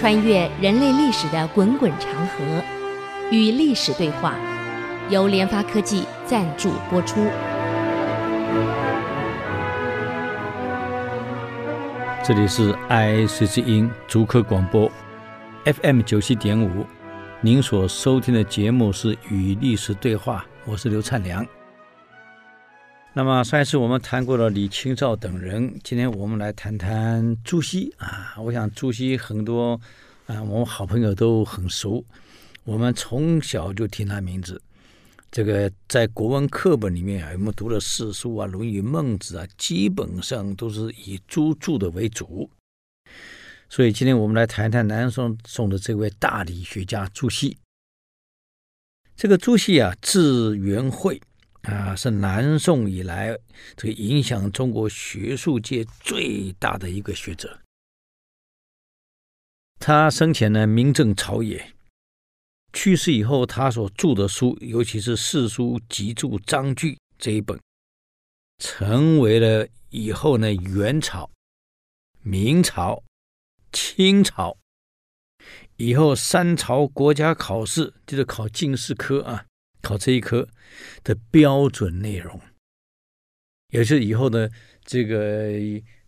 穿越人类历史的滚滚长河，与历史对话，由联发科技赞助播出。这里是 I 随之音竹科广播 FM 九七点五，您所收听的节目是《与历史对话》，我是刘灿良。那么上一次我们谈过了李清照等人，今天我们来谈谈朱熹啊。我想朱熹很多啊，我们好朋友都很熟，我们从小就听他名字。这个在国文课本里面啊，我们读的四书啊，《论语》《孟子》啊，基本上都是以朱注的为主。所以今天我们来谈谈南宋宋的这位大理学家朱熹。这个朱熹啊，字元惠。啊，是南宋以来这个影响中国学术界最大的一个学者。他生前呢，名震朝野，去世以后，他所著的书，尤其是四书集注章句这一本，成为了以后呢，元朝、明朝、清朝以后三朝国家考试，就是考进士科啊。考这一科的标准内容，也是以后的这个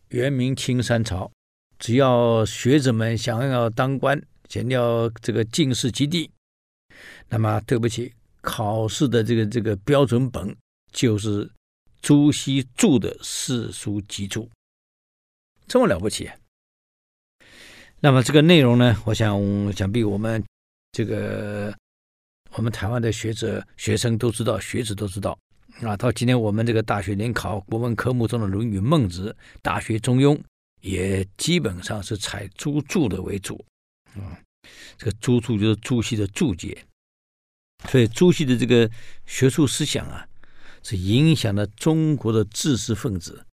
元明清三朝，只要学者们想要当官，想要这个进士及第，那么对不起，考试的这个这个标准本就是朱熹著的四书集注，这么了不起。那么这个内容呢，我想想必我们这个。我们台湾的学者、学生都知道，学子都知道啊。到今天，我们这个大学联考国文科目中的《论语》《孟子》，大学中庸也基本上是采朱注的为主啊。这个朱注就是朱熹的注解，所以朱熹的这个学术思想啊，是影响了中国的知识分子，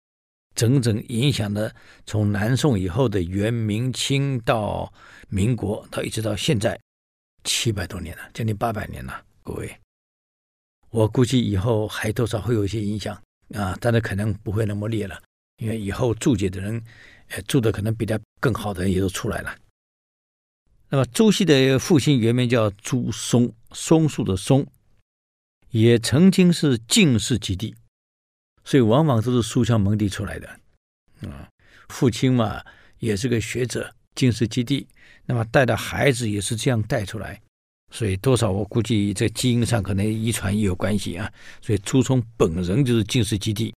整整影响了从南宋以后的元、明、清到民国，到一直到现在。七百多年了，将近八百年了，各位，我估计以后还多少会有一些影响啊，但是可能不会那么烈了，因为以后注解的人，呃，注的可能比他更好的也都出来了。那么朱熹的父亲原名叫朱松，松树的松，也曾经是进士及第，所以往往都是书香门第出来的啊。父亲嘛，也是个学者。军事基地，那么带的孩子也是这样带出来，所以多少我估计这基因上可能遗传也有关系啊。所以朱松本人就是军事基地，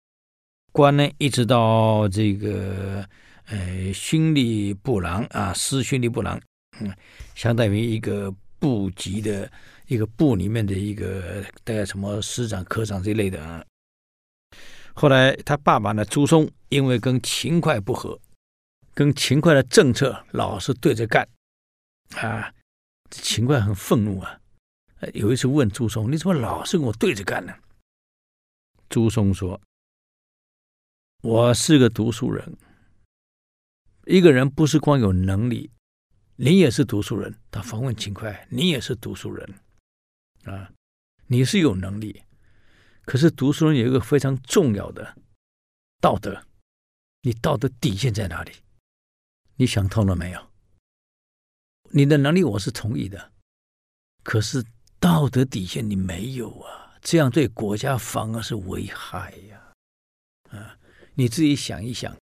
官呢一直到这个呃勋吏部郎啊，师勋吏部郎，嗯，相当于一个部级的一个部里面的一个大概什么师长、科长这类的啊。后来他爸爸呢朱松因为跟秦桧不合。跟秦桧的政策老是对着干，啊，秦桧很愤怒啊。有一次问朱松：“你怎么老是跟我对着干呢？”朱松说：“我是个读书人。一个人不是光有能力，你也是读书人。”他访问秦桧：“你也是读书人啊？你是有能力，可是读书人有一个非常重要的道德，你道德底线在哪里？”你想通了没有？你的能力我是同意的，可是道德底线你没有啊，这样对国家反而是危害呀！啊，你自己想一想，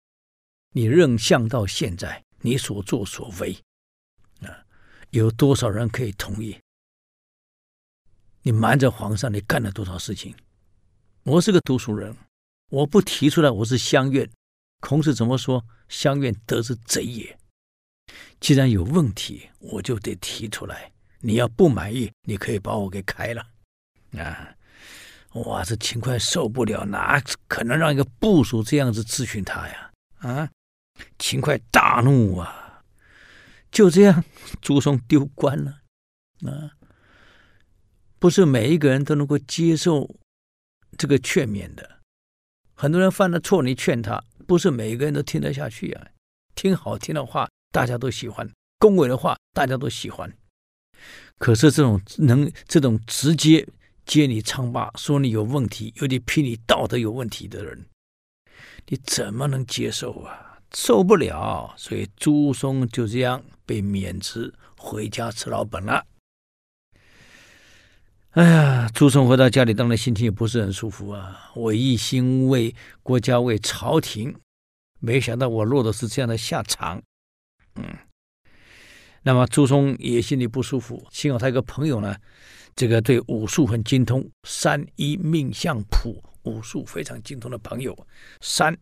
你任相到现在，你所作所为，啊，有多少人可以同意？你瞒着皇上，你干了多少事情？我是个读书人，我不提出来，我是乡愿。孔子怎么说？相愿得之贼也。既然有问题，我就得提出来。你要不满意，你可以把我给开了。啊，哇，这秦桧受不了，哪可能让一个部属这样子质询他呀？啊，秦桧大怒啊！就这样，朱松丢官了。啊，不是每一个人都能够接受这个劝勉的。很多人犯了错，你劝他。不是每一个人都听得下去啊，听好听的话大家都喜欢，恭维的话大家都喜欢。可是这种能这种直接揭你疮疤，说你有问题，有点批你道德有问题的人，你怎么能接受啊？受不了，所以朱松就这样被免职，回家吃老本了。哎呀，朱松回到家里，当然心情也不是很舒服啊。我一心为国家为朝廷，没想到我落的是这样的下场。嗯，那么朱松也心里不舒服。幸好他一个朋友呢，这个对武术很精通，三一命相卜，武术非常精通的朋友。三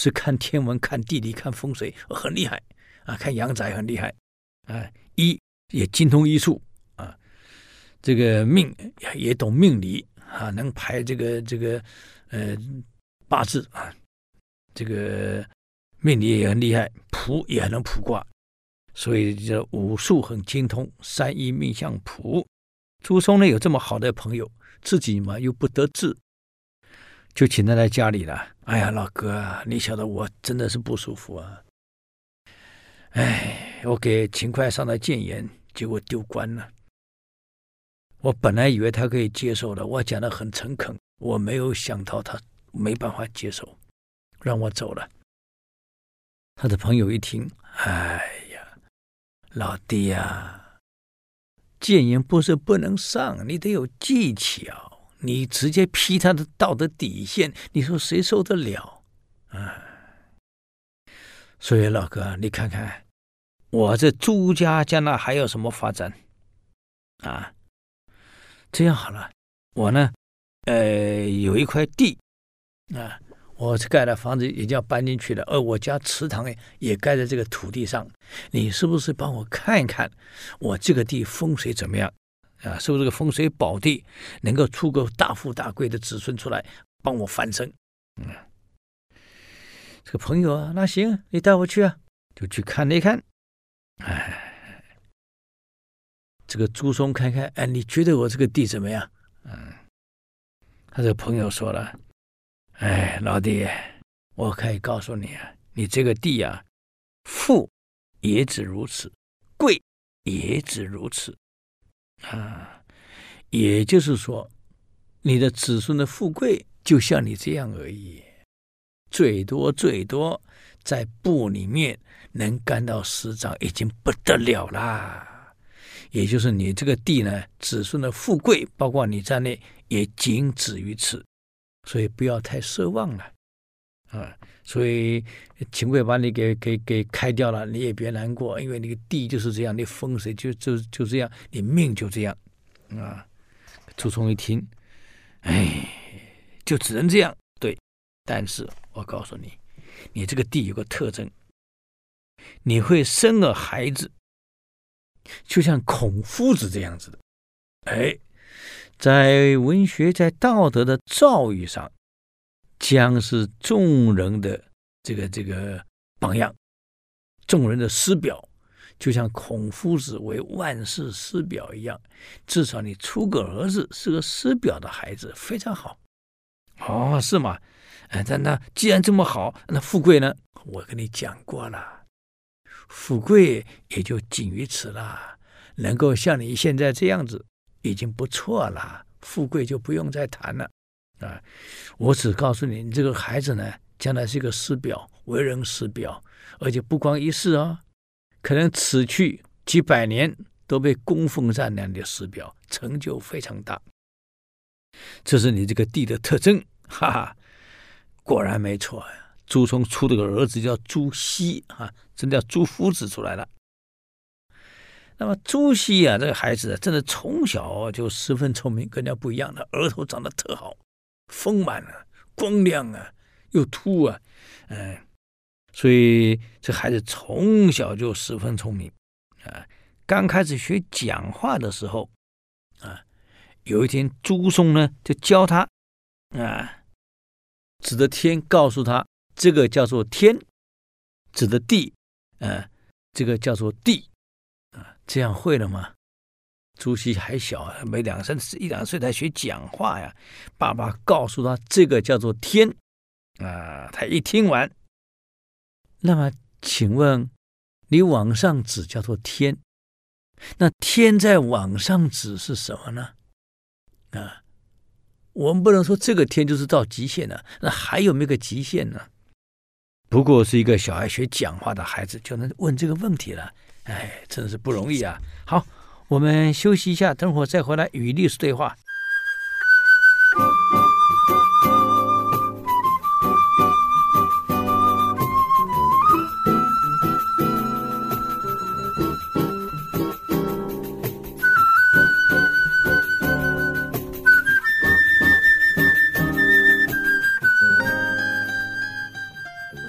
是看天文、看地理、看风水，很厉害啊，看阳宅很厉害啊。一也精通医术。这个命也懂命理啊，能排这个这个呃八字啊，这个命理也很厉害，卜也很能卜卦，所以这武术很精通。三医命相卜，朱松呢有这么好的朋友，自己嘛又不得志，就请他来家里了。哎呀，老哥啊，你晓得我真的是不舒服啊！哎，我给秦桧上了谏言，结果丢官了。我本来以为他可以接受的，我讲的很诚恳，我没有想到他没办法接受，让我走了。他的朋友一听，哎呀，老弟呀、啊，谏言不是不能上，你得有技巧，你直接批他的道德底线，你说谁受得了？啊，所以老哥，你看看我这朱家将来还有什么发展？啊？这样好了，我呢，呃，有一块地，啊，我盖的房子已经要搬进去了，而我家祠堂也盖在这个土地上，你是不是帮我看一看，我这个地风水怎么样？啊，是不是个风水宝地，能够出个大富大贵的子孙出来，帮我翻身？嗯，这个朋友啊，那行，你带我去啊，就去看了一看，哎。这个朱松看看，哎，你觉得我这个地怎么样？嗯，他这个朋友说了，哎，老弟，我可以告诉你啊，你这个地啊，富也只如此，贵也只如此，啊，也就是说，你的子孙的富贵就像你这样而已，最多最多在部里面能干到师长，已经不得了啦。也就是你这个地呢，子孙的富贵，包括你在内，也仅止于此，所以不要太奢望了，啊，所以秦桧把你给给给开掉了，你也别难过，因为那个地就是这样，你风水就就就这样，你命就这样，啊，朱聪一听，哎，就只能这样，对，但是我告诉你，你这个地有个特征，你会生了孩子。就像孔夫子这样子的，哎，在文学、在道德的造诣上，将是众人的这个这个榜样，众人的师表，就像孔夫子为万世师表一样。至少你出个儿子是个师表的孩子，非常好。哦，是吗？哎，但那既然这么好，那富贵呢？我跟你讲过了。富贵也就仅于此了，能够像你现在这样子已经不错了，富贵就不用再谈了啊！我只告诉你，你这个孩子呢，将来是一个师表，为人师表，而且不光一世哦，可能此去几百年都被供奉在那里的师表，成就非常大。这是你这个地的特征，哈哈，果然没错呀。朱聪出了个儿子叫朱熹啊，真的叫朱夫子出来了。那么朱熹啊，这个孩子真的从小就十分聪明，跟人家不一样的，额头长得特好，丰满啊，光亮啊，又秃啊，嗯，所以这孩子从小就十分聪明啊。刚开始学讲话的时候啊，有一天朱松呢就教他啊，指着天告诉他。这个叫做天，指的地，呃，这个叫做地，啊，这样会了吗？朱熹还小，没两三岁，一两岁才学讲话呀。爸爸告诉他，这个叫做天，啊，他一听完，那么请问，你往上指叫做天，那天在往上指是什么呢？啊，我们不能说这个天就是到极限了，那还有没有个极限呢？不过是一个小孩学讲话的孩子就能问这个问题了，哎，真是不容易啊！好，我们休息一下，等会儿再回来与历史对话。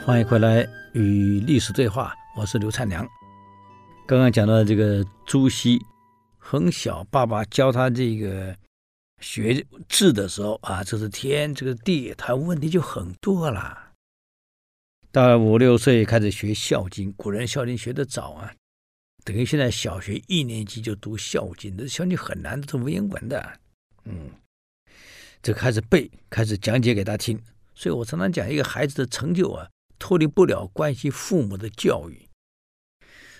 欢迎回来与历史对话，我是刘灿良。刚刚讲到这个朱熹，很小，爸爸教他这个学字的时候啊，这是天，这个地，他问题就很多了。到了五六岁开始学《孝经》，古人《孝经》学的早啊，等于现在小学一年级就读《孝经》，这《孝经》很难的，是文言文的。嗯，就开始背，开始讲解给他听。所以我常常讲，一个孩子的成就啊。脱离不了关系父母的教育。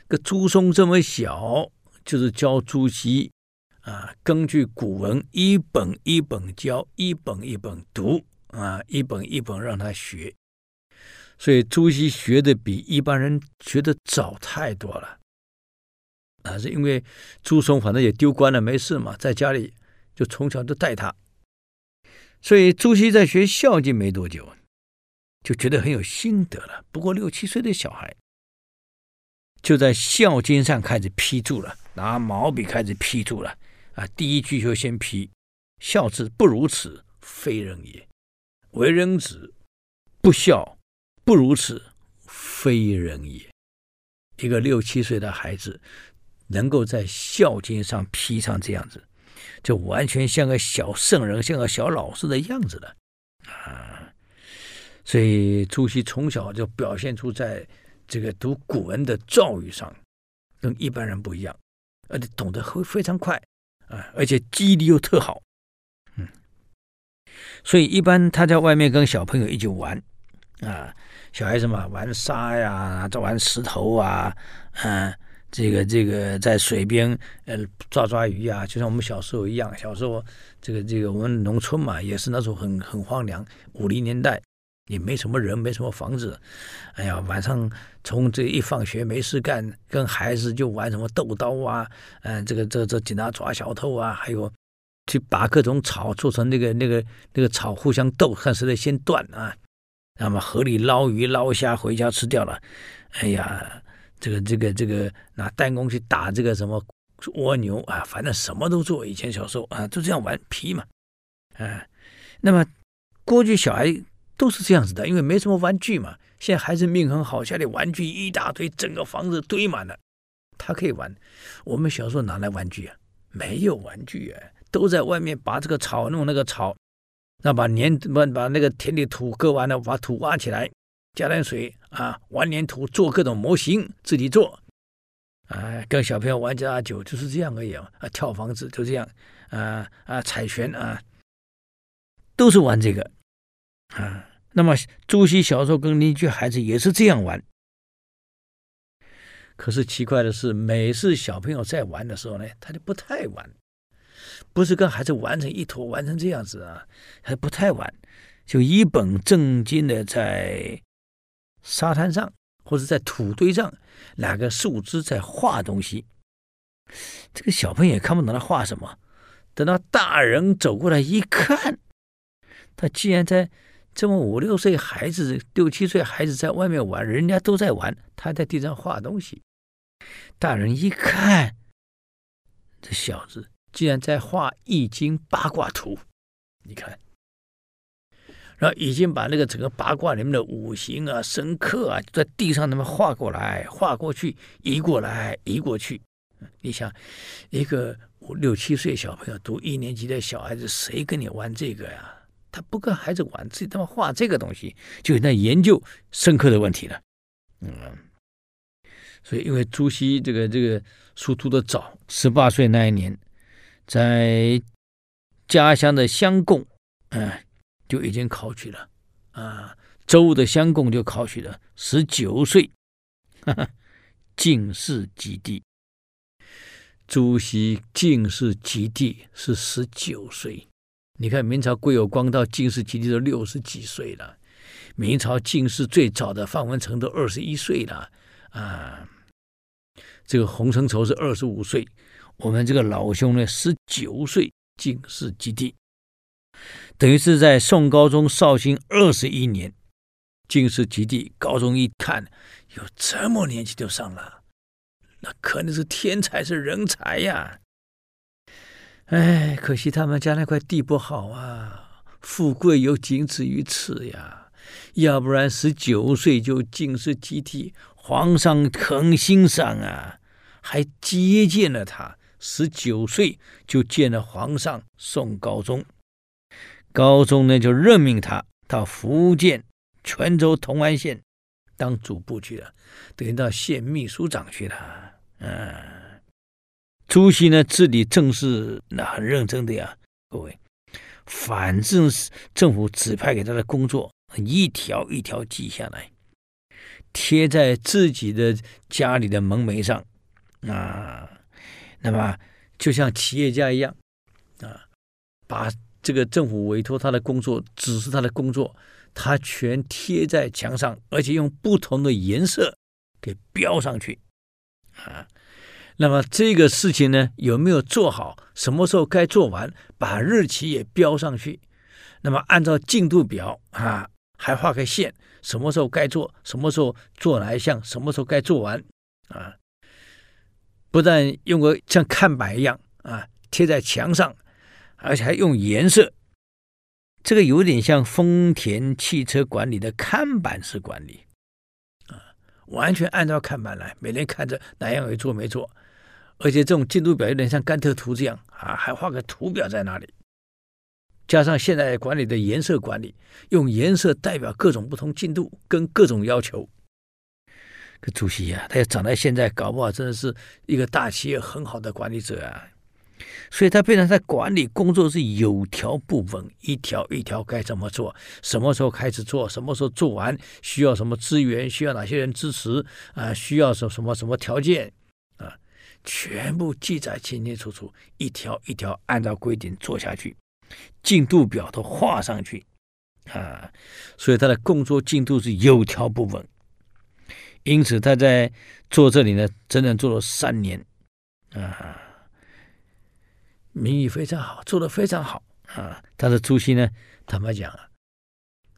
个朱松这么小，就是教朱熹啊，根据古文一本一本教，一本一本读啊，一本一本让他学。所以朱熹学的比一般人学的早太多了。啊，是因为朱松反正也丢官了，没事嘛，在家里就从小就带他。所以朱熹在学《孝经》没多久。就觉得很有心得了。不过六七岁的小孩，就在《孝经》上开始批注了，拿毛笔开始批注了。啊，第一句就先批：“孝之不如此，非人也；为人子不孝，不如此，非人也。”一个六七岁的孩子，能够在《孝经》上批上这样子，就完全像个小圣人，像个小老师的样子了。所以朱熹从小就表现出在这个读古文的造诣上，跟一般人不一样，而且懂得会非常快啊，而且记忆力又特好，嗯，所以一般他在外面跟小朋友一起玩啊，小孩子嘛玩沙呀，在玩石头啊，嗯、这个这个在水边呃抓抓鱼啊，就像我们小时候一样，小时候这个这个我们农村嘛也是那种很很荒凉，五零年代。也没什么人，没什么房子，哎呀，晚上从这一放学没事干，跟孩子就玩什么斗刀啊，嗯，这个这这警察抓小偷啊，还有去把各种草做成那个那个那个草互相斗，看谁的先断啊。那么河里捞鱼捞虾回家吃掉了，哎呀，这个这个这个拿弹弓去打这个什么蜗牛啊，反正什么都做。以前小时候啊，就这样玩皮嘛，啊，那么过去小孩。都是这样子的，因为没什么玩具嘛。现在孩子命很好，家里玩具一大堆，整个房子堆满了，他可以玩。我们小时候哪来玩具啊？没有玩具啊，都在外面拔这个草，弄那个草，那把粘把把那个田里土割完了，把土挖起来，加点水啊，玩粘土，做各种模型，自己做。啊，跟小朋友玩家家酒就是这样而已啊，跳房子就这样，啊啊，踩拳啊，都是玩这个。啊，那么朱熹小时候跟邻居孩子也是这样玩。可是奇怪的是，每次小朋友在玩的时候呢，他就不太玩，不是跟孩子玩成一坨，玩成这样子啊，还不太玩，就一本正经的在沙滩上或者在土堆上拿个树枝在画东西。这个小朋友也看不懂他画什么，等到大人走过来一看，他竟然在。这么五六岁孩子，六七岁孩子在外面玩，人家都在玩，他在地上画东西。大人一看，这小子竟然在画《易经》八卦图。你看，然后已经把那个整个八卦里面的五行啊、生克啊，在地上那么画过来、画过去、移过来、移过去。你想，一个五六七岁小朋友读一年级的小孩子，谁跟你玩这个呀？他不跟孩子玩，自己他妈画这个东西，就在研究深刻的问题了。嗯，所以因为朱熹这个这个书读的早，十八岁那一年，在家乡的乡贡，嗯，就已经考取了啊，州的乡贡就考取了。十九岁，哈哈，进士及第。朱熹进士及第是十九岁。你看明朝归有光到进士及第都六十几岁了，明朝进士最早的范文成都二十一岁了啊，这个洪承畴是二十五岁，我们这个老兄呢十九岁进士及第，等于是在宋高宗绍兴二十一年进士及第。高宗一看，有这么年轻就上了，那可能是天才，是人才呀。哎，可惜他们家那块地不好啊，富贵有仅止于此呀。要不然十九岁就进士及第，皇上很欣赏啊，还接见了他。十九岁就见了皇上宋高宗，高宗呢就任命他到福建泉州同安县当主簿去了，等于到县秘书长去了。嗯，朱熹呢治理政事那很认真的呀，各位，反正是政府指派给他的工作。一条一条记下来，贴在自己的家里的门楣上啊。那么就像企业家一样啊，把这个政府委托他的工作、指示他的工作，他全贴在墙上，而且用不同的颜色给标上去啊。那么这个事情呢，有没有做好？什么时候该做完？把日期也标上去。那么按照进度表啊。还画个线，什么时候该做，什么时候做哪一项，什么时候该做完，啊！不但用个像看板一样啊，贴在墙上，而且还用颜色，这个有点像丰田汽车管理的看板式管理，啊，完全按照看板来，每天看着哪样有做没做，而且这种进度表有点像甘特图这样啊，还画个图表在那里。加上现在管理的颜色管理，用颜色代表各种不同进度跟各种要求。可主席呀、他要长在现在，搞不好真的是一个大企业很好的管理者啊。所以他变成在管理工作是有条不紊，一条一条该怎么做，什么时候开始做，什么时候做完，需要什么资源，需要哪些人支持啊？需要什什么什么条件？全部记载清清楚楚，一条一条按照规定做下去。进度表都画上去啊，所以他的工作进度是有条不紊。因此他在做这里呢，整整做了三年啊，名誉非常好，做得非常好啊。但是朱熹呢，坦白讲啊，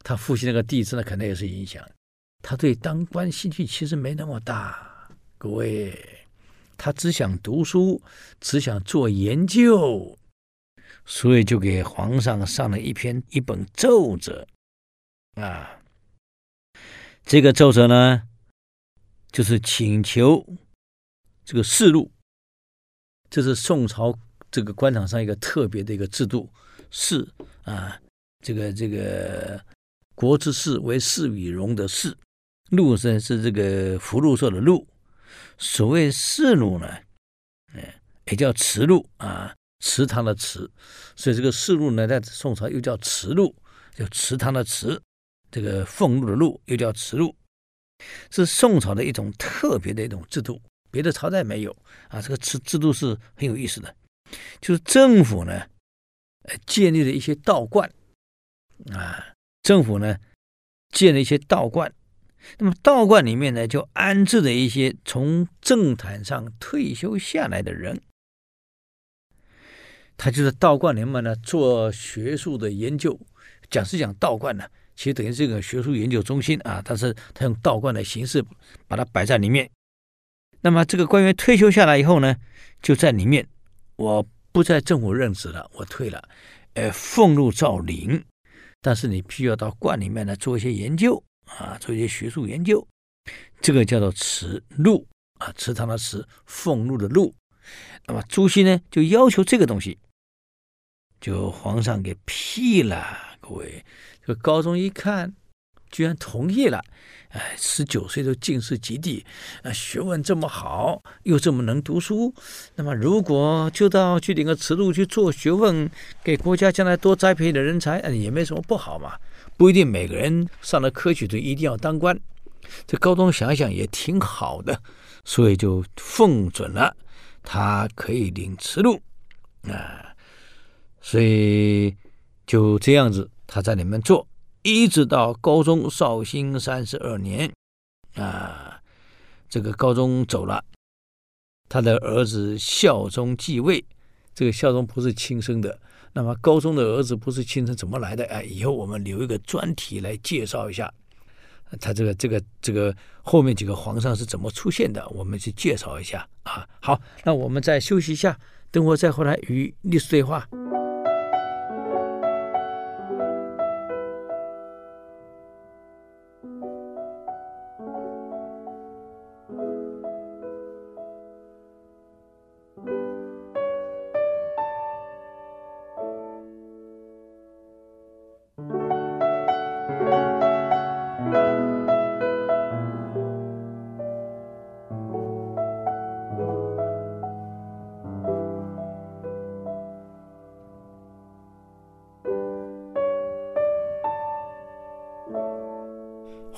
他父亲那个弟子呢，可能也是影响。他对当官兴趣其实没那么大，各位，他只想读书，只想做研究。所以就给皇上上了一篇一本奏折，啊，这个奏折呢，就是请求这个试录，这是宋朝这个官场上一个特别的一个制度，试啊，这个这个国之试为试与荣的试，录是是这个福禄寿的禄，所谓试录呢，嗯，也叫辞录啊。祠堂的祠，所以这个试录呢，在宋朝又叫辞录，叫祠堂的祠。这个俸禄的禄又叫辞录，是宋朝的一种特别的一种制度，别的朝代没有啊。这个制制度是很有意思的，就是政府呢，呃，建立了一些道观啊，政府呢，建了一些道观，那么道观里面呢，就安置了一些从政坛上退休下来的人。他就是道观里面呢做学术的研究，讲是讲道观呢，其实等于这个学术研究中心啊，但是他用道观的形式把它摆在里面。那么这个官员退休下来以后呢，就在里面，我不在政府任职了，我退了，呃，俸禄照领，但是你必须要到观里面来做一些研究啊，做一些学术研究，这个叫做慈禄啊，祠堂的祠，俸禄的禄。那么朱熹呢，就要求这个东西。就皇上给批了，各位，这个高宗一看，居然同意了。哎，十九岁就进士及第，啊，学问这么好，又这么能读书，那么如果就到去领个慈禄去做学问，给国家将来多栽培点人才，也没什么不好嘛。不一定每个人上了科举就一定要当官。这高宗想想也挺好的，所以就奉准了，他可以领辞录啊。所以就这样子，他在里面做一直到高宗绍兴三十二年，啊，这个高宗走了，他的儿子孝宗继位。这个孝宗不是亲生的，那么高宗的儿子不是亲生，怎么来的？哎，以后我们留一个专题来介绍一下，他这个这个这个后面几个皇上是怎么出现的，我们去介绍一下啊。好，那我们再休息一下，等会再回来与历史对话。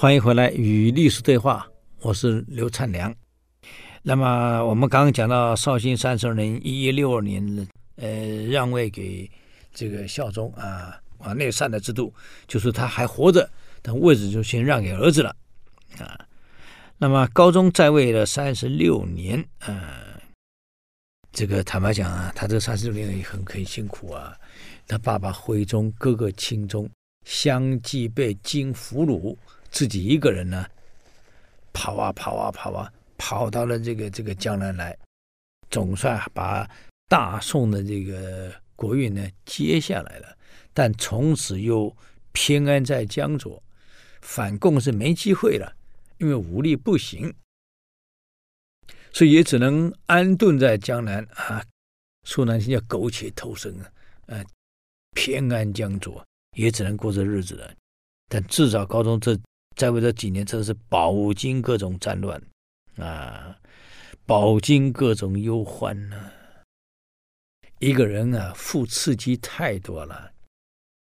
欢迎回来与历史对话，我是刘灿良。那么我们刚刚讲到绍兴三十二年（一一六二年），呃，让位给这个孝宗啊，啊，内禅的制度，就是他还活着，但位置就先让给儿子了啊。那么高宗在位了三十六年，啊，这个坦白讲啊，他这三十六年也很很辛苦啊。他爸爸徽宗、哥哥钦宗相继被金俘虏。自己一个人呢，跑啊跑啊跑啊，跑到了这个这个江南来，总算把大宋的这个国运呢接下来了。但从此又偏安在江左，反共是没机会了，因为武力不行，所以也只能安顿在江南啊。说难听叫苟且偷生啊，啊，偏安江左，也只能过这日子了。但至少高宗这。在位这几年，真是饱经各种战乱啊，饱经各种忧患呢、一个人啊，负刺激太多了，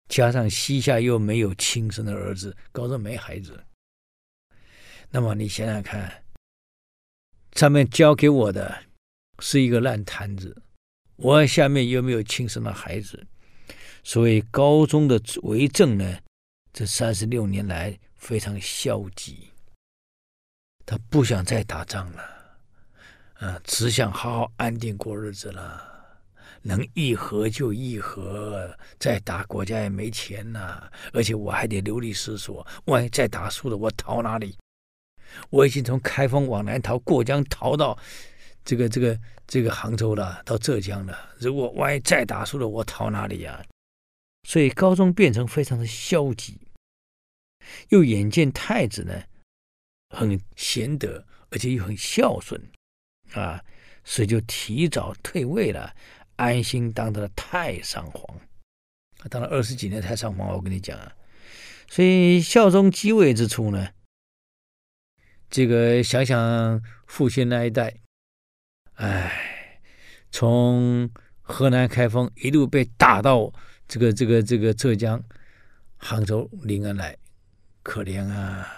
加上膝下又没有亲生的儿子，高宗没孩子。那么你想想看，上面交给我的是一个烂摊子，我下面又没有亲生的孩子，所以高宗的为政呢，这三十六年来。非常消极，他不想再打仗了，啊，只想好好安定过日子了。能议和就议和，再打国家也没钱呐，而且我还得流离失所。万一再打输了，我逃哪里？我已经从开封往南逃，过江逃到这个这个这个杭州了，到浙江了。如果万一再打输了，我逃哪里呀？所以高宗变成非常的消极。又眼见太子呢，很贤德，而且又很孝顺，啊，所以就提早退位了，安心当了太上皇。当了二十几年太上皇，我跟你讲啊，所以孝宗继位之初呢，这个想想父亲那一代，哎，从河南开封一路被打到这个这个这个浙江杭州临安来。可怜啊！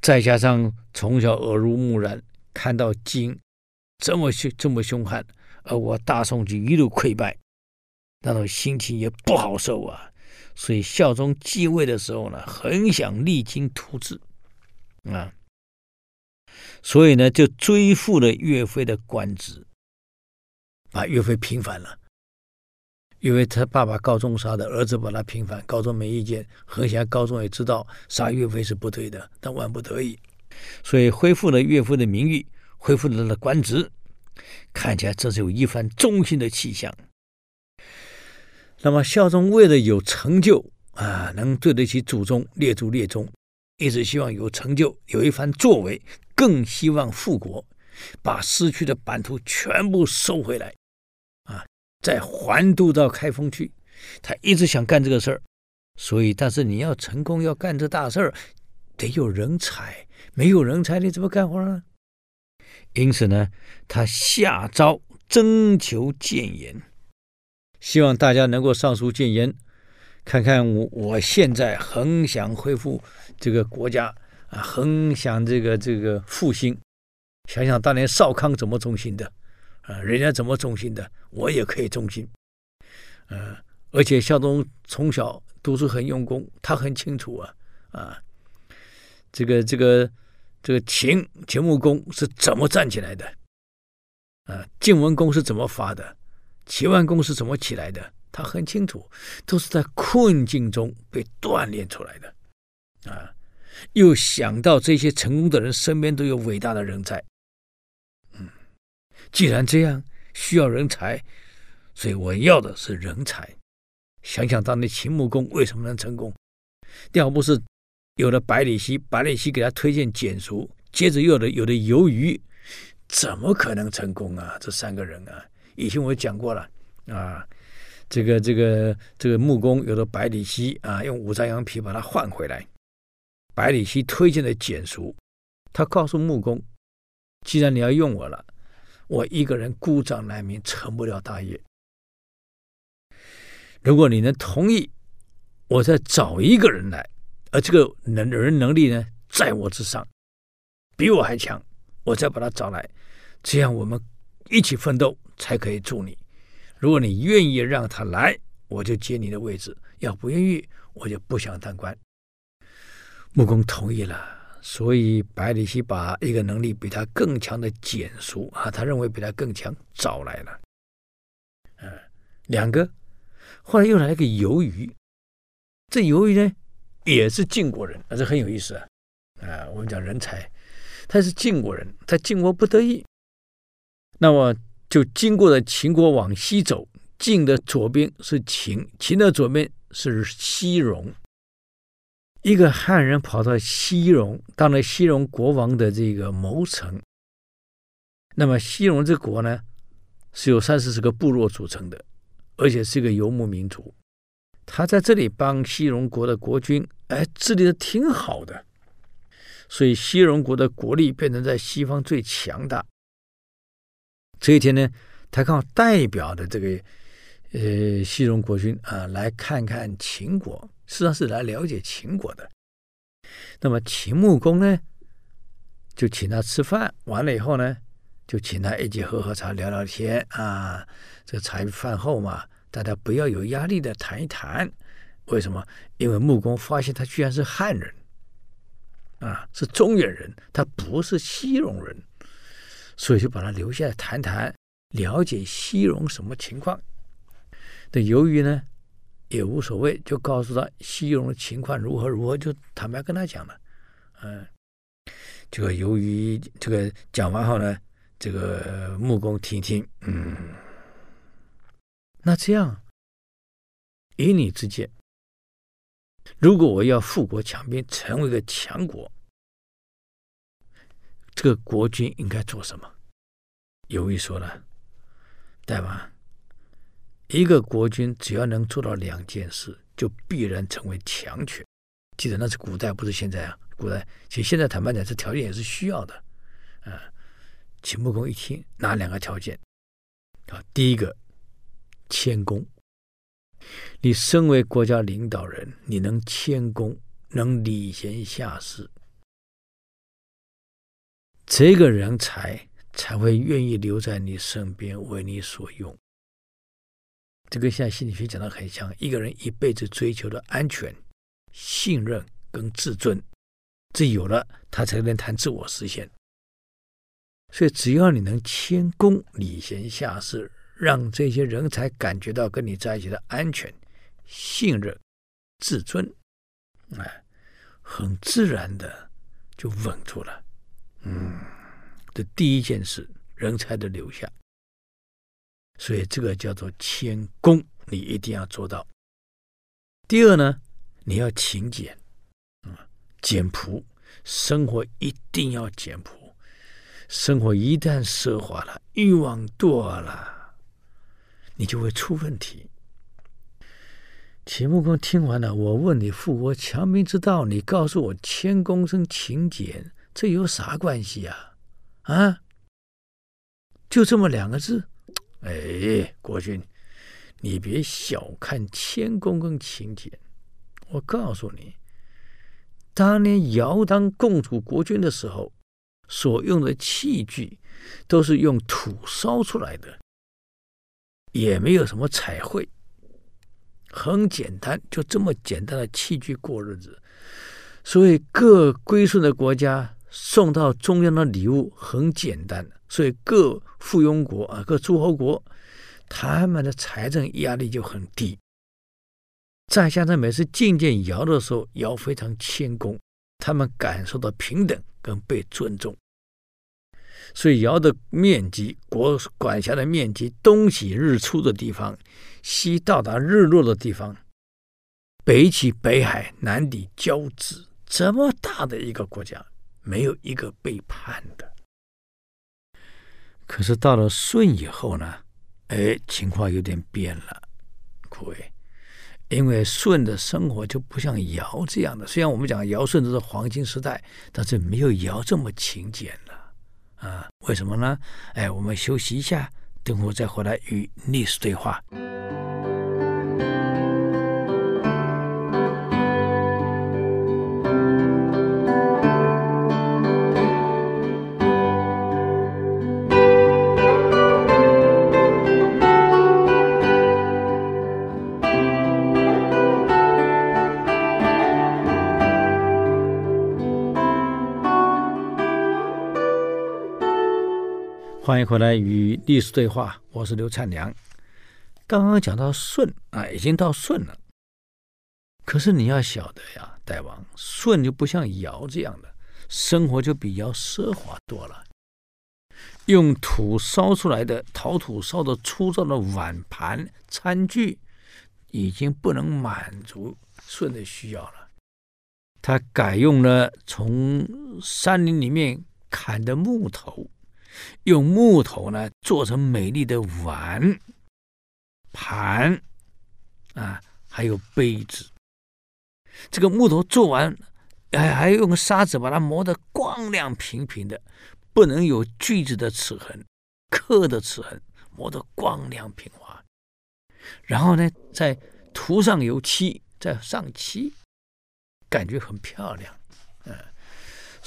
再加上从小耳濡目染，看到金这么凶、这么凶悍，而我大宋就一路溃败，那种心情也不好受啊。所以孝宗继位的时候呢，很想励精图治啊，所以呢，就追复了岳飞的官职，把岳飞平反了。因为他爸爸高宗杀的，儿子把他平反，高宗没意见。何侠，高宗也知道杀岳飞是不对的，但万不得已，所以恢复了岳飞的名誉，恢复了他的官职，看起来这是有一番忠心的气象。那么孝宗为了有成就啊，能对得起祖宗，列祖列宗，一直希望有成就，有一番作为，更希望复国，把失去的版图全部收回来。再还都到开封去，他一直想干这个事儿，所以，但是你要成功要干这大事儿，得有人才，没有人才你怎么干活呢？因此呢，他下诏征求谏言，希望大家能够上书谏言，看看我我现在很想恢复这个国家啊，很想这个这个复兴，想想当年少康怎么中兴的。啊，人家怎么忠心的，我也可以忠心。嗯，而且孝宗从小读书很用功，他很清楚啊啊，这个这个这个秦秦穆公是怎么站起来的？啊，晋文公是怎么发的？齐桓公是怎么起来的？他很清楚，都是在困境中被锻炼出来的啊。又想到这些成功的人身边都有伟大的人才，既然这样需要人才，所以我要的是人才。想想当年秦穆公为什么能成功？要不是有了百里奚，百里奚给他推荐蹇叔，接着又有了有了游鱼，怎么可能成功啊？这三个人啊，以前我讲过了啊，这个这个这个穆公有了百里奚啊，用五张羊皮把他换回来。百里奚推荐的蹇叔，他告诉穆公：“既然你要用我了，我一个人孤掌难鸣，成不了大业。如果你能同意，我再找一个人来，而这个能人能力呢，在我之上，比我还强，我再把他找来，这样我们一起奋斗，才可以助你。如果你愿意让他来，我就接你的位置；要不愿意，我就不想当官。”木工同意了，所以百里奚把一个能力比他更强的简叔啊，他认为比他更强，找来了。嗯，两个，后来又来了个游鱼，这游鱼呢也是晋国人，啊，这很有意思啊。啊，我们讲人才，他是晋国人，他晋国不得已，那么就经过了秦国往西走，晋的左边是秦，秦的左边是西戎。一个汉人跑到西戎，当了西戎国王的这个谋臣。那么西戎这国呢，是由三四十个部落组成的，而且是一个游牧民族。他在这里帮西戎国的国君，哎，治理的挺好的，所以西戎国的国力变成在西方最强大。这一天呢，他靠代表的这个呃西戎国君啊，来看看秦国。实际上是来了解秦国的。那么秦穆公呢，就请他吃饭，完了以后呢，就请他一起喝喝茶、聊聊天啊。这个茶饭后嘛，大家不要有压力的谈一谈。为什么？因为穆公发现他居然是汉人，啊，是中原人，他不是西戎人，所以就把他留下来谈谈，了解西戎什么情况。那由于呢，也无所谓，就告诉他西戎的情况如何如何，就坦白跟他讲了。嗯，这个由于这个讲完后呢，这个穆公听听，嗯，那这样，以你之见，如果我要富国强兵，成为一个强国，这个国君应该做什么？由于说了，对吧？一个国君只要能做到两件事，就必然成为强权。记得那是古代，不是现在啊。古代其实现在坦白讲，这条件也是需要的。啊，秦穆公一听，哪两个条件？啊，第一个，谦恭。你身为国家领导人，你能谦恭，能礼贤下士，这个人才才会愿意留在你身边，为你所用。这跟现在心理学讲的很像，一个人一辈子追求的安全、信任跟自尊，这有了，他才能谈自我实现。所以，只要你能谦恭、礼贤下士，让这些人才感觉到跟你在一起的安全、信任、自尊，哎，很自然的就稳住了。嗯，这第一件事，人才的留下。所以这个叫做谦恭，你一定要做到。第二呢，你要勤俭，啊，简朴，生活一定要简朴。生活一旦奢华了，欲望多了，你就会出问题。秦穆公听完了，我问你富国强兵之道，你告诉我谦恭跟勤俭，这有啥关系呀？啊，啊，就这么两个字。哎，国君，你别小看谦恭跟勤俭。我告诉你，当年尧当共主国君的时候，所用的器具都是用土烧出来的，也没有什么彩绘。很简单，就这么简单的器具过日子。所以各归顺的国家送到中央的礼物很简单，所以各附庸国啊，各诸侯国，他们的财政压力就很低。再加上每次觐见尧的时候，尧非常谦恭，他们感受到平等跟被尊重。所以尧的面积，国管辖的面积，东起日出的地方，西到达日落的地方，北起北海，南抵交趾，这么大的一个国家，没有一个背叛的。可是到了舜以后呢，哎，情况有点变了，各位，因为舜的生活就不像尧这样的。虽然我们讲尧舜都是黄金时代，但是没有尧这么勤俭了。啊，为什么呢？哎，我们休息一下，等会再回来与历史对话。欢迎回来与历史对话，我是刘灿良。刚刚讲到舜啊，已经到舜了。可是你要晓得呀，大王，舜就不像尧这样的，生活就比尧奢华多了。用土烧出来的陶土烧的粗糙的碗盘餐具，已经不能满足舜的需要了。他改用了从山林里面砍的木头。用木头呢做成美丽的碗、盘啊，还有杯子。这个木头做完，还还用砂纸把它磨得光亮平平的，不能有锯子的齿痕、刻的齿痕，磨得光亮平滑。然后呢，再涂上油漆，再上漆，感觉很漂亮。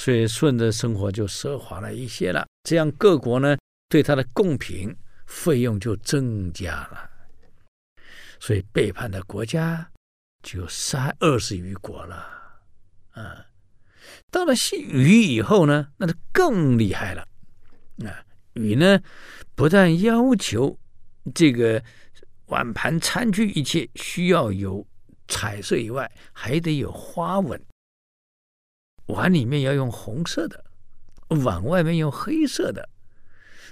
所以舜的生活就奢华了一些了。这样各国呢对他的贡品费用就增加了，所以背叛的国家就三二十余国了。啊，到了禹以后呢，那就更厉害了。啊，禹呢不但要求这个碗盘餐具一切需要有彩色以外，还得有花纹，碗里面要用红色的。碗外面用黑色的，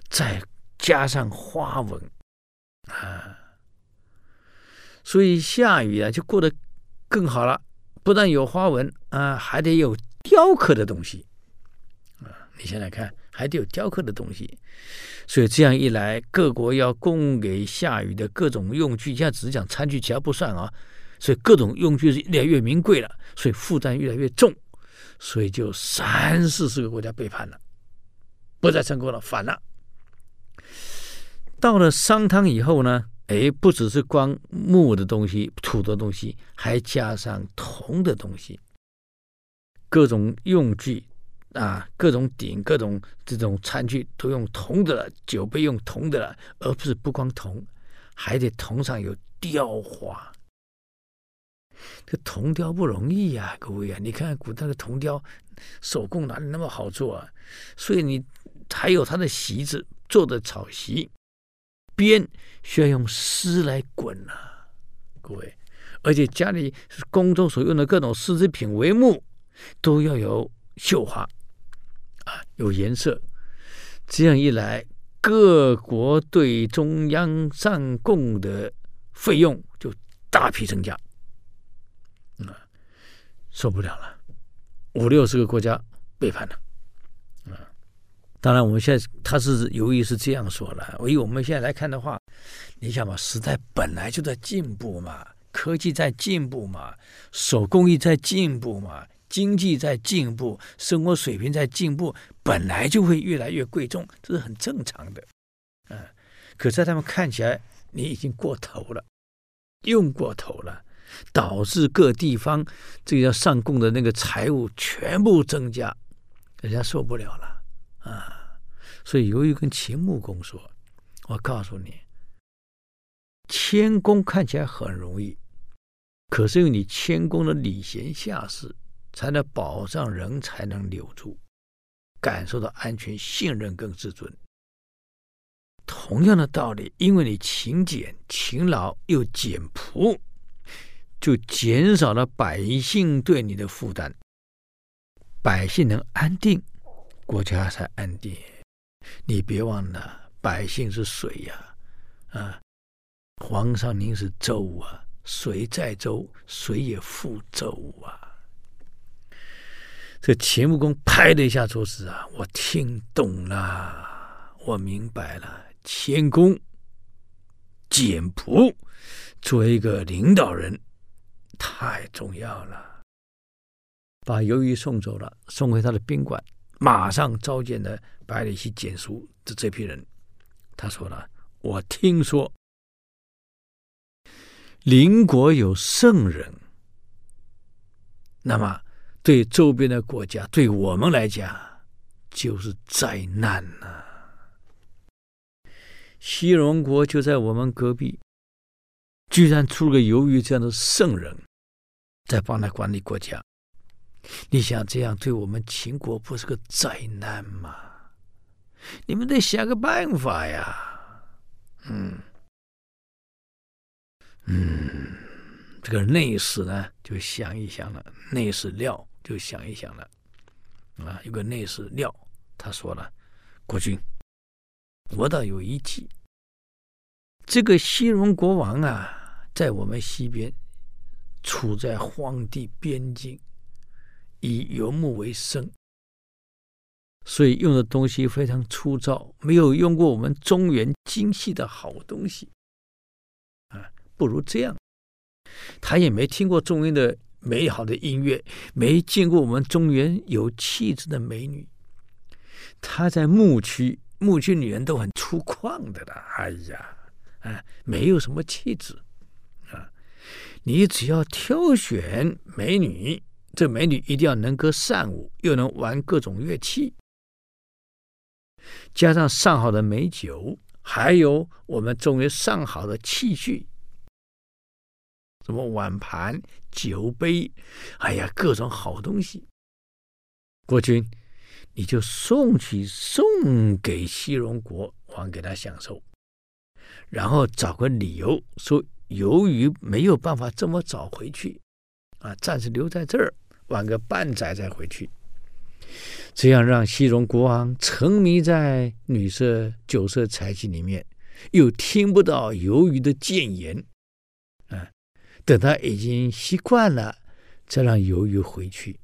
再加上花纹啊，所以下雨啊就过得更好了。不但有花纹啊，还得有雕刻的东西啊。你想想看，还得有雕刻的东西。所以这样一来，各国要供给下雨的各种用具，现在只是讲餐具，其他不算啊。所以各种用具是越来越名贵了，所以负担越来越重。所以就三四十个国家背叛了，不再成功了，反了。到了商汤以后呢，哎，不只是光木的东西、土的东西，还加上铜的东西，各种用具啊，各种鼎、各种这种餐具都用铜的了，酒杯用铜的了，而不是不光铜，还得铜上有雕花。这铜雕不容易呀，各位啊！你看古代的铜雕，手工哪里那么好做啊？所以你还有它的席子做的草席，边需要用丝来滚呐，各位。而且家里宫中所用的各种丝织品帷幕，都要有绣花啊，有颜色。这样一来，各国对中央上贡的费用就大批增加。受不了了，五六十个国家背叛了，啊，当然我们现在他是由于是这样说了，以我们现在来看的话，你想嘛，时代本来就在进步嘛，科技在进步嘛，手工艺在进步嘛，经济在进步，生活水平在进步，本来就会越来越贵重，这是很正常的，嗯，可在他们看起来，你已经过头了，用过头了。导致各地方这个要上供的那个财物全部增加，人家受不了了啊！所以由于跟秦穆公说：“我告诉你，谦恭看起来很容易，可是因为你谦恭的礼贤下士，才能保障人才能留住，感受到安全、信任跟自尊。同样的道理，因为你勤俭、勤劳又简朴，就减少了百姓对你的负担。百姓能安定，国家才安定。你别忘了，百姓是水呀，啊，皇上您是舟啊，水载舟，水也覆舟啊。这钱穆公拍了一下桌子啊，我听懂了，我明白了，谦恭、简朴，作为一个领导人，太重要了。把鱿鱼送走了，送回他的宾馆，马上召见了百里奚简叔的这批人。他说了：“我听说邻国有圣人，那么对周边的国家，对我们来讲就是灾难呐、西戎国就在我们隔壁，居然出了个鱿鱼这样的圣人，再帮他管理国家。”你想这样对我们秦国不是个灾难吗？你们得想个办法呀！嗯嗯，这个内史呢就想一想了，内史廖就想一想了啊，有个内史廖他说了：“国君，我倒有一计。这个西戎国王啊，在我们西边，处在荒地边境。”以游牧为生，所以用的东西非常粗糙，没有用过我们中原精细的好东西。啊，不如这样，他也没听过中原的美好的音乐，没见过我们中原有气质的美女。他在牧区，牧区女人都很粗犷的啦。哎呀，啊，没有什么气质。你只要挑选美女。这美女一定要能歌善舞，又能玩各种乐器，加上上好的美酒，还有我们中原上好的器具，什么碗盘、酒杯，哎呀，各种好东西。国君，你就送去，送给西戎国王给他享受，然后找个理由说，由于没有办法这么早回去，啊，暂时留在这儿。晚个半载再回去，这样让西戎国王沉迷在女色、酒色财气里面，又听不到由于的谏言，啊，等他已经习惯了，再让由于回去。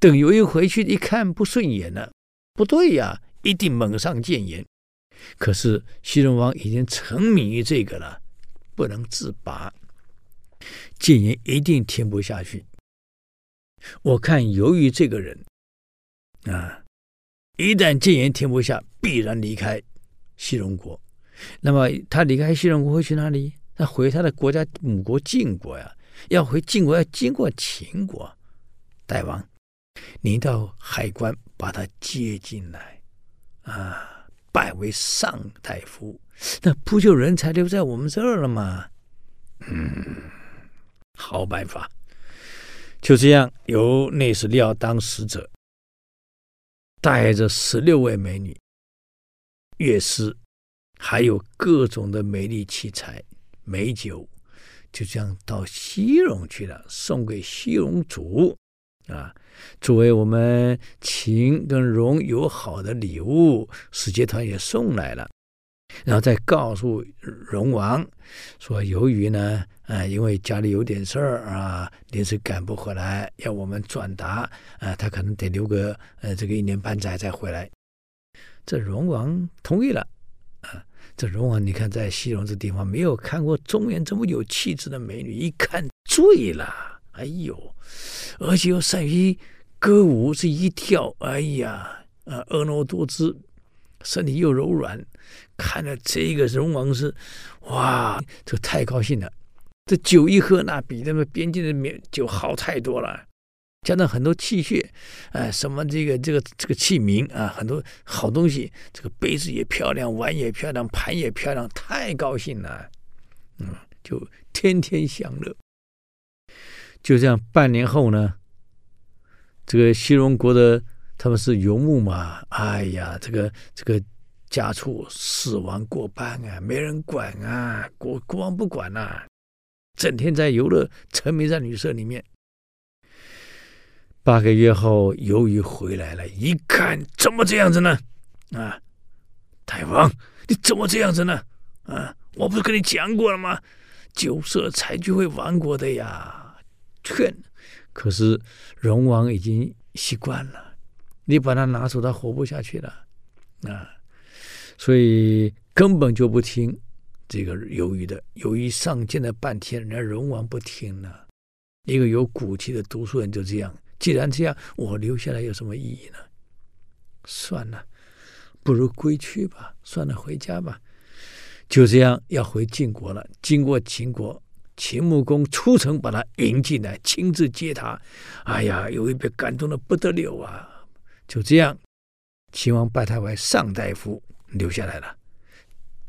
等由于回去一看不顺眼了，不对呀，一定猛上谏言。可是西戎王已经沉迷于这个了，不能自拔，谏言一定听不下去。我看由于这个人，啊，一旦谏言听不下，必然离开西戎国。那么他离开西戎国会去哪里？他回他的国家母国晋国呀。要回晋国要经过秦国。大王，您到海关把他接进来，啊，拜为上大夫，那不就人才留在我们这儿了吗？嗯，好办法。就这样，由内史廖当使者，带着十六位美女、乐师，还有各种的美丽器材、美酒，就这样到西戎去了，送给西戎主啊，作为我们秦跟戎友好的礼物，使节团也送来了。然后再告诉戎王说，由于呢，啊，因为家里有点事儿啊，临时赶不回来，要我们转达啊，他可能得留个呃这个一年半载再回来。这戎王同意了啊。这戎王你看，在西戎这地方没有看过中原这么有气质的美女，一看醉了，哎呦，而且又善于歌舞，这一跳，哎呀，啊，婀娜多姿。身体又柔软，看了这个戎王是，哇，这太高兴了。这酒一喝，那比他们边境的酒好太多了。加上很多器械，哎，什么这个这个这个器皿啊，很多好东西。这个杯子也漂亮，碗也漂亮，盘也漂亮，太高兴了。嗯，就天天享乐。就这样，半年后呢，这个西戎国的他们是游牧嘛，哎呀，这个这个家畜死亡过半啊，没人管啊，国国王不管呐、啊，整天在游乐，沉迷在旅社里面。八个月后，游鱼回来了，一看怎么这样子呢？啊，大王，你怎么这样子呢？啊，我不是跟你讲过了吗？酒色财聚会亡国的呀！劝，可是龙王已经习惯了，你把他拿走，他活不下去了啊！所以根本就不听这个游鱼的。游鱼上谏了半天，人家龙王不听呢。一个有骨气的读书人就这样。既然这样，我留下来有什么意义呢？算了，不如归去吧。算了，回家吧。就这样要回晋国了。经过秦国，秦穆公出城把他迎进来，亲自接他。哎呀，有一被感动的不得了啊！就这样，秦王拜他为上大夫，留下来了，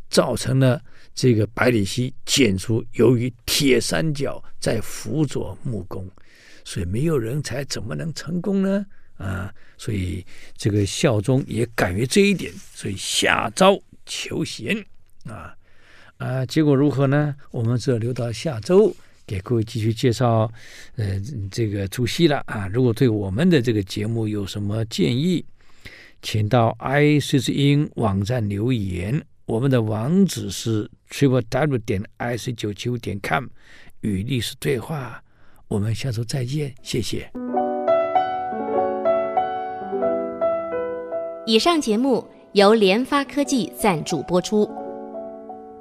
造成了这个百里奚剪出。由于铁三角，在辅佐穆公。所以没有人才怎么能成功呢？啊，所以这个孝宗也敢于这一点，所以下诏求贤啊啊，结果如何呢？我们这留到下周给各位继续介绍。呃，这个除夕了啊，如果对我们的这个节目有什么建议，请到 i c c 音网站留言。我们的网址是 triple w 点 ic 九七五点 com，与历史对话。我们下周再见，谢谢。以上节目由联发科技赞助播出。